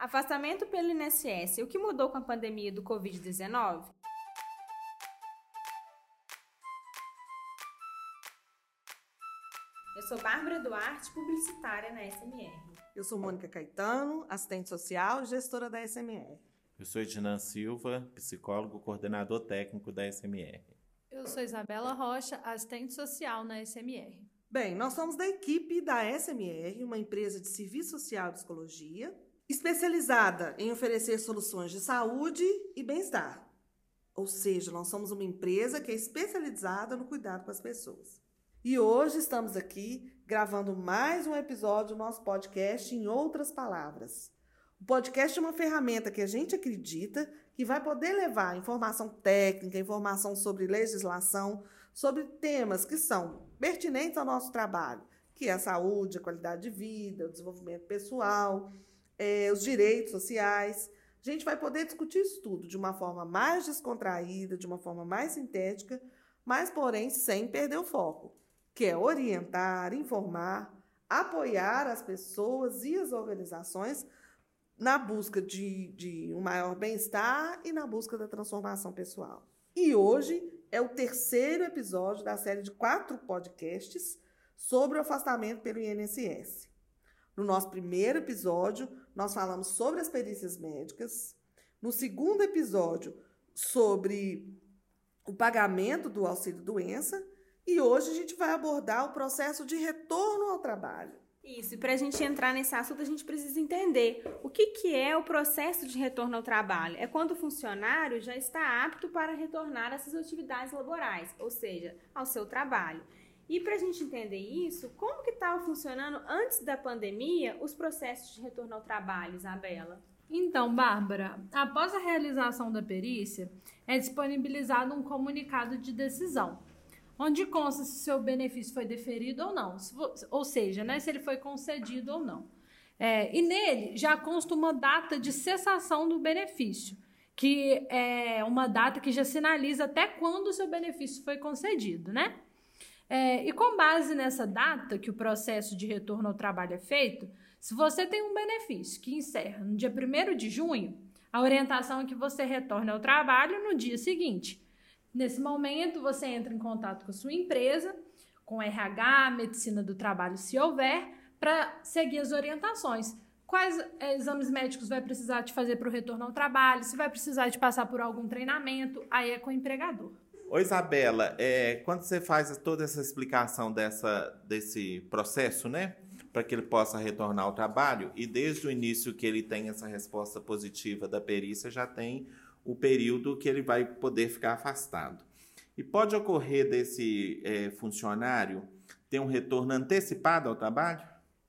Afastamento pelo INSS. O que mudou com a pandemia do Covid-19? Eu sou Bárbara Duarte, publicitária na SMR. Eu sou Mônica Caetano, assistente social e gestora da SMR. Eu sou Edinan Silva, psicólogo, coordenador técnico da SMR. Eu sou Isabela Rocha, assistente social na SMR. Bem, nós somos da equipe da SMR, uma empresa de serviço social e psicologia, especializada em oferecer soluções de saúde e bem-estar. Ou seja, nós somos uma empresa que é especializada no cuidado com as pessoas. E hoje estamos aqui gravando mais um episódio do nosso podcast em outras palavras. O podcast é uma ferramenta que a gente acredita que vai poder levar informação técnica, informação sobre legislação, sobre temas que são pertinentes ao nosso trabalho, que é a saúde, a qualidade de vida, o desenvolvimento pessoal, é, os direitos sociais. A gente vai poder discutir isso tudo de uma forma mais descontraída, de uma forma mais sintética, mas, porém, sem perder o foco que é orientar, informar, apoiar as pessoas e as organizações na busca de, de um maior bem-estar e na busca da transformação pessoal. E hoje é o terceiro episódio da série de quatro podcasts sobre o afastamento pelo INSS. No nosso primeiro episódio, nós falamos sobre as perícias médicas. No segundo episódio, sobre o pagamento do auxílio-doença. E hoje a gente vai abordar o processo de retorno ao trabalho. Isso, e para a gente entrar nesse assunto, a gente precisa entender o que, que é o processo de retorno ao trabalho. É quando o funcionário já está apto para retornar às suas atividades laborais, ou seja, ao seu trabalho. E para a gente entender isso, como que estava funcionando antes da pandemia os processos de retorno ao trabalho, Isabela? Então, Bárbara, após a realização da perícia, é disponibilizado um comunicado de decisão onde consta se seu benefício foi deferido ou não, ou seja, né, se ele foi concedido ou não. É, e nele já consta uma data de cessação do benefício, que é uma data que já sinaliza até quando o seu benefício foi concedido, né? É, e com base nessa data que o processo de retorno ao trabalho é feito, se você tem um benefício que encerra no dia 1 de junho, a orientação é que você retorne ao trabalho no dia seguinte. Nesse momento, você entra em contato com a sua empresa, com RH, medicina do trabalho, se houver, para seguir as orientações. Quais é, exames médicos vai precisar de fazer para o retorno ao trabalho, se vai precisar de passar por algum treinamento, aí é com o empregador. Oi, Isabela, é, quando você faz toda essa explicação dessa, desse processo, né? Para que ele possa retornar ao trabalho, e desde o início que ele tem essa resposta positiva da perícia, já tem o período que ele vai poder ficar afastado. E pode ocorrer desse é, funcionário ter um retorno antecipado ao trabalho?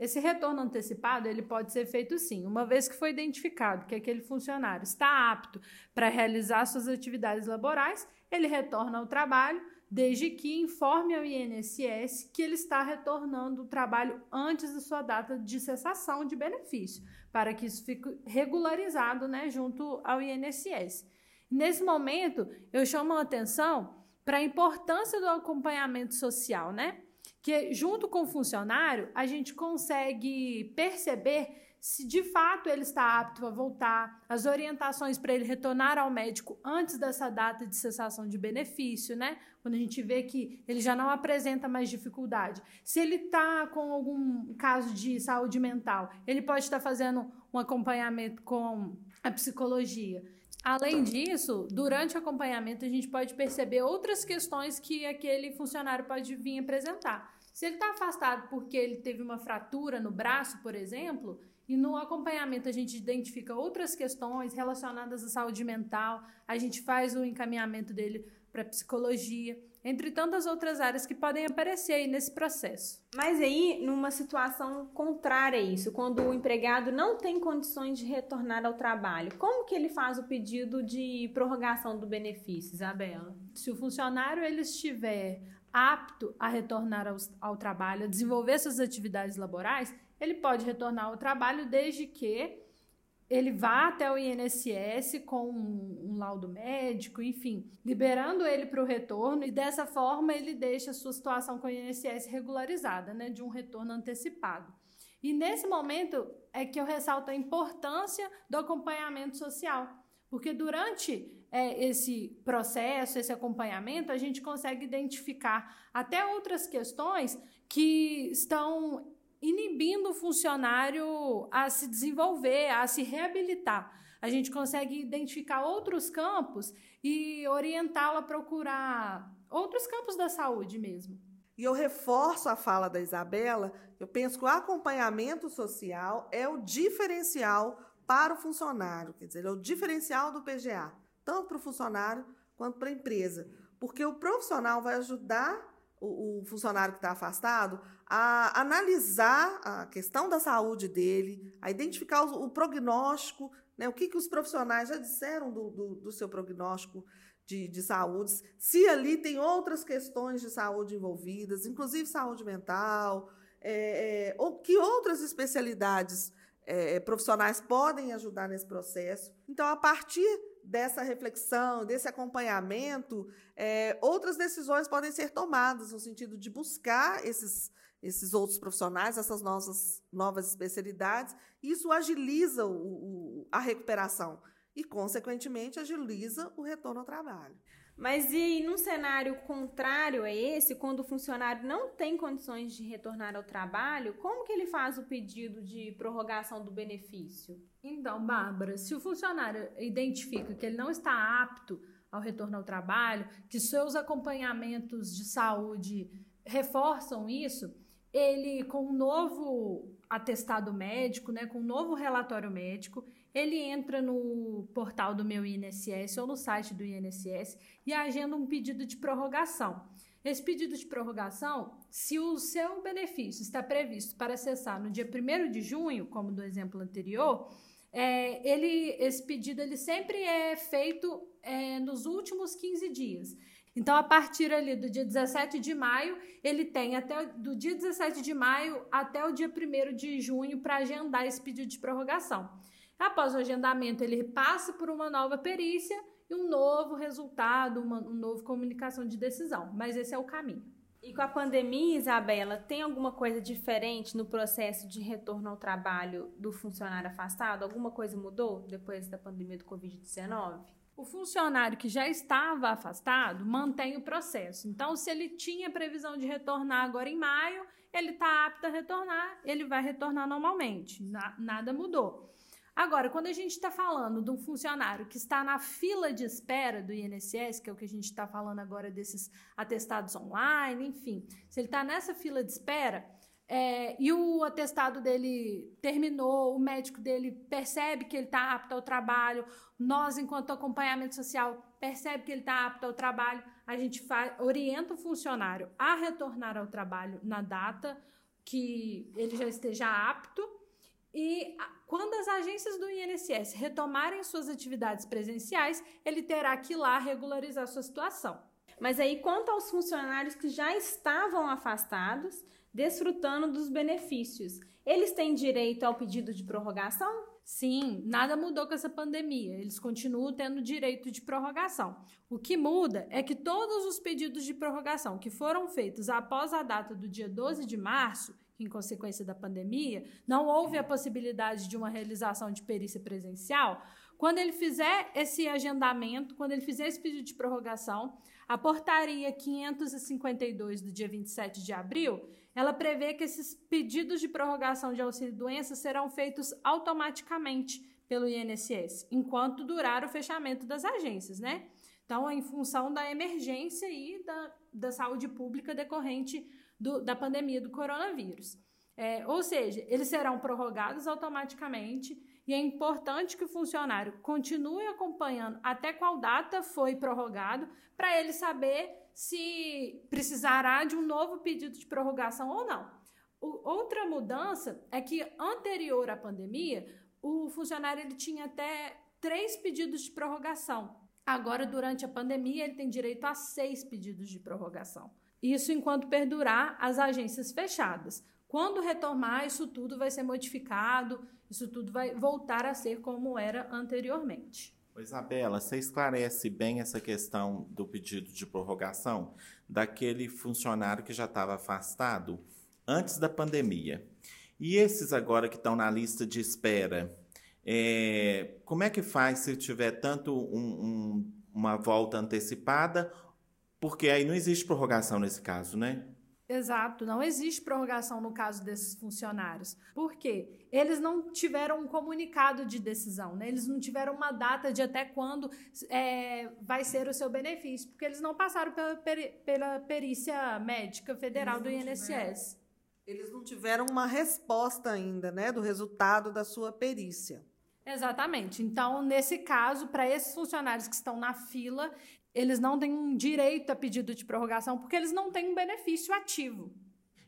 Esse retorno antecipado ele pode ser feito sim, uma vez que foi identificado que aquele funcionário está apto para realizar suas atividades laborais, ele retorna ao trabalho, desde que informe ao INSS que ele está retornando o trabalho antes da sua data de cessação de benefício para que isso fique regularizado né, junto ao INSS. Nesse momento, eu chamo a atenção para a importância do acompanhamento social, né? Que junto com o funcionário, a gente consegue perceber se de fato ele está apto a voltar, as orientações para ele retornar ao médico antes dessa data de cessação de benefício, né? Quando a gente vê que ele já não apresenta mais dificuldade. Se ele está com algum caso de saúde mental, ele pode estar fazendo um acompanhamento com a psicologia. Além disso, durante o acompanhamento, a gente pode perceber outras questões que aquele funcionário pode vir apresentar. Se ele está afastado porque ele teve uma fratura no braço, por exemplo, e no acompanhamento a gente identifica outras questões relacionadas à saúde mental, a gente faz o encaminhamento dele para psicologia, entre tantas outras áreas que podem aparecer aí nesse processo. Mas aí, numa situação contrária a isso, quando o empregado não tem condições de retornar ao trabalho, como que ele faz o pedido de prorrogação do benefício, Isabela? Se o funcionário ele estiver apto a retornar ao, ao trabalho, a desenvolver suas atividades laborais, ele pode retornar ao trabalho desde que ele vá até o INSS com um, um laudo médico, enfim, liberando ele para o retorno e dessa forma ele deixa a sua situação com o INSS regularizada, né, de um retorno antecipado. E nesse momento é que eu ressalto a importância do acompanhamento social, porque durante é, esse processo, esse acompanhamento, a gente consegue identificar até outras questões que estão inibindo o funcionário a se desenvolver, a se reabilitar. A gente consegue identificar outros campos e orientá-lo a procurar outros campos da saúde mesmo. E eu reforço a fala da Isabela, eu penso que o acompanhamento social é o diferencial para o funcionário, quer dizer, é o diferencial do PGA, tanto para o funcionário quanto para a empresa. Porque o profissional vai ajudar o, o funcionário que está afastado a analisar a questão da saúde dele, a identificar o, o prognóstico, né, o que, que os profissionais já disseram do, do, do seu prognóstico de, de saúde, se ali tem outras questões de saúde envolvidas, inclusive saúde mental, é, é, ou que outras especialidades é, profissionais podem ajudar nesse processo. Então, a partir dessa reflexão, desse acompanhamento, é, outras decisões podem ser tomadas no sentido de buscar esses, esses outros profissionais, essas nossas novas especialidades. Isso agiliza o, o, a recuperação e, consequentemente, agiliza o retorno ao trabalho. Mas e num cenário contrário a esse, quando o funcionário não tem condições de retornar ao trabalho, como que ele faz o pedido de prorrogação do benefício? Então, Bárbara, se o funcionário identifica que ele não está apto ao retorno ao trabalho, que seus acompanhamentos de saúde reforçam isso, ele com um novo atestado médico, né, com um novo relatório médico, ele entra no portal do meu INSS ou no site do INSS e agenda um pedido de prorrogação. Esse pedido de prorrogação, se o seu benefício está previsto para acessar no dia 1 de junho, como do exemplo anterior, é, ele, esse pedido ele sempre é feito é, nos últimos 15 dias. Então, a partir ali do dia 17 de maio, ele tem até do dia 17 de maio até o dia 1 de junho para agendar esse pedido de prorrogação. Após o agendamento, ele passa por uma nova perícia e um novo resultado, uma, uma nova comunicação de decisão. Mas esse é o caminho. E com a pandemia, Isabela, tem alguma coisa diferente no processo de retorno ao trabalho do funcionário afastado? Alguma coisa mudou depois da pandemia do Covid-19? O funcionário que já estava afastado mantém o processo. Então, se ele tinha previsão de retornar agora em maio, ele está apto a retornar, ele vai retornar normalmente. Na, nada mudou. Agora, quando a gente está falando de um funcionário que está na fila de espera do INSS, que é o que a gente está falando agora desses atestados online, enfim, se ele está nessa fila de espera é, e o atestado dele terminou, o médico dele percebe que ele está apto ao trabalho, nós, enquanto acompanhamento social, percebe que ele está apto ao trabalho, a gente orienta o funcionário a retornar ao trabalho na data que ele já esteja apto e quando as agências do INSS retomarem suas atividades presenciais, ele terá que ir lá regularizar sua situação. Mas aí, quanto aos funcionários que já estavam afastados, desfrutando dos benefícios, eles têm direito ao pedido de prorrogação? Sim, nada mudou com essa pandemia. Eles continuam tendo direito de prorrogação. O que muda é que todos os pedidos de prorrogação que foram feitos após a data do dia 12 de março em consequência da pandemia, não houve a possibilidade de uma realização de perícia presencial, quando ele fizer esse agendamento, quando ele fizer esse pedido de prorrogação, a portaria 552 do dia 27 de abril, ela prevê que esses pedidos de prorrogação de auxílio-doença serão feitos automaticamente pelo INSS, enquanto durar o fechamento das agências, né? Então, em função da emergência e da, da saúde pública decorrente do, da pandemia do coronavírus. É, ou seja, eles serão prorrogados automaticamente e é importante que o funcionário continue acompanhando até qual data foi prorrogado para ele saber se precisará de um novo pedido de prorrogação ou não. O, outra mudança é que anterior à pandemia, o funcionário ele tinha até três pedidos de prorrogação. Agora, durante a pandemia, ele tem direito a seis pedidos de prorrogação. Isso enquanto perdurar as agências fechadas. Quando retomar, isso tudo vai ser modificado, isso tudo vai voltar a ser como era anteriormente. Isabela, você esclarece bem essa questão do pedido de prorrogação daquele funcionário que já estava afastado antes da pandemia. E esses agora que estão na lista de espera, é, como é que faz se tiver tanto um, um, uma volta antecipada? Porque aí não existe prorrogação nesse caso, né? Exato, não existe prorrogação no caso desses funcionários. Por quê? Eles não tiveram um comunicado de decisão, né? eles não tiveram uma data de até quando é, vai ser o seu benefício, porque eles não passaram pela, peri pela perícia médica federal do INSS. Tiveram, eles não tiveram uma resposta ainda né, do resultado da sua perícia. Exatamente. Então, nesse caso, para esses funcionários que estão na fila, eles não têm um direito a pedido de prorrogação porque eles não têm um benefício ativo.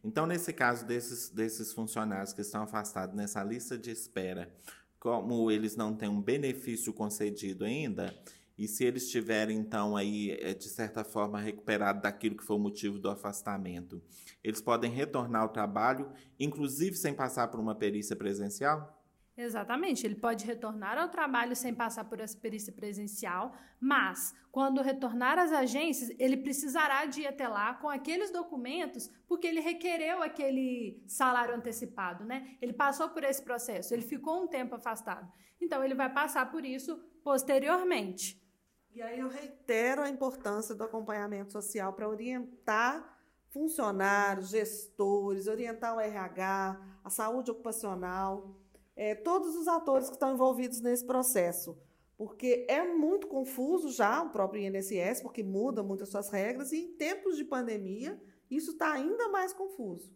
Então, nesse caso desses, desses funcionários que estão afastados nessa lista de espera, como eles não têm um benefício concedido ainda, e se eles tiverem, então, aí, é, de certa forma, recuperado daquilo que foi o motivo do afastamento, eles podem retornar ao trabalho, inclusive sem passar por uma perícia presencial? Exatamente, ele pode retornar ao trabalho sem passar por essa perícia presencial, mas quando retornar às agências, ele precisará de ir até lá com aqueles documentos, porque ele requereu aquele salário antecipado, né? Ele passou por esse processo, ele ficou um tempo afastado. Então ele vai passar por isso posteriormente. E aí eu reitero a importância do acompanhamento social para orientar funcionários, gestores, orientar o RH, a saúde ocupacional é, todos os atores que estão envolvidos nesse processo. Porque é muito confuso já o próprio INSS, porque muda muito as suas regras, e em tempos de pandemia, isso está ainda mais confuso.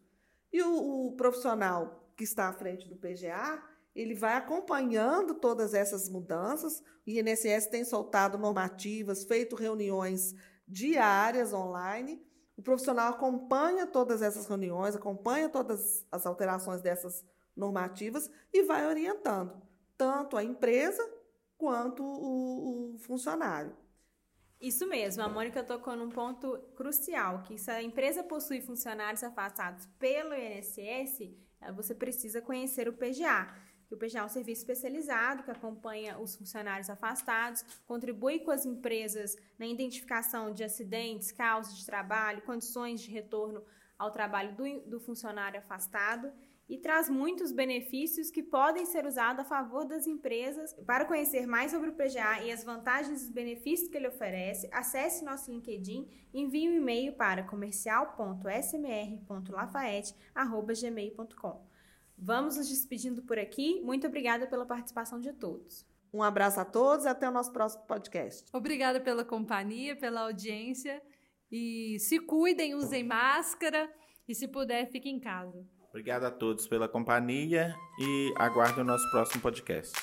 E o, o profissional que está à frente do PGA, ele vai acompanhando todas essas mudanças. O INSS tem soltado normativas, feito reuniões diárias online. O profissional acompanha todas essas reuniões, acompanha todas as alterações dessas normativas e vai orientando tanto a empresa quanto o, o funcionário. Isso mesmo, a Mônica tocou num ponto crucial, que se a empresa possui funcionários afastados pelo INSS, eh, você precisa conhecer o PGA. O PGA é um serviço especializado que acompanha os funcionários afastados, contribui com as empresas na identificação de acidentes, causas de trabalho, condições de retorno ao trabalho do, do funcionário afastado e traz muitos benefícios que podem ser usados a favor das empresas. Para conhecer mais sobre o PGA e as vantagens e os benefícios que ele oferece, acesse nosso LinkedIn e envie um e-mail para comercial.smr.lafayette.gmail.com. Vamos nos despedindo por aqui. Muito obrigada pela participação de todos. Um abraço a todos e até o nosso próximo podcast. Obrigada pela companhia, pela audiência. E se cuidem, usem máscara e se puder, fiquem em casa. Obrigado a todos pela companhia e aguardo o nosso próximo podcast.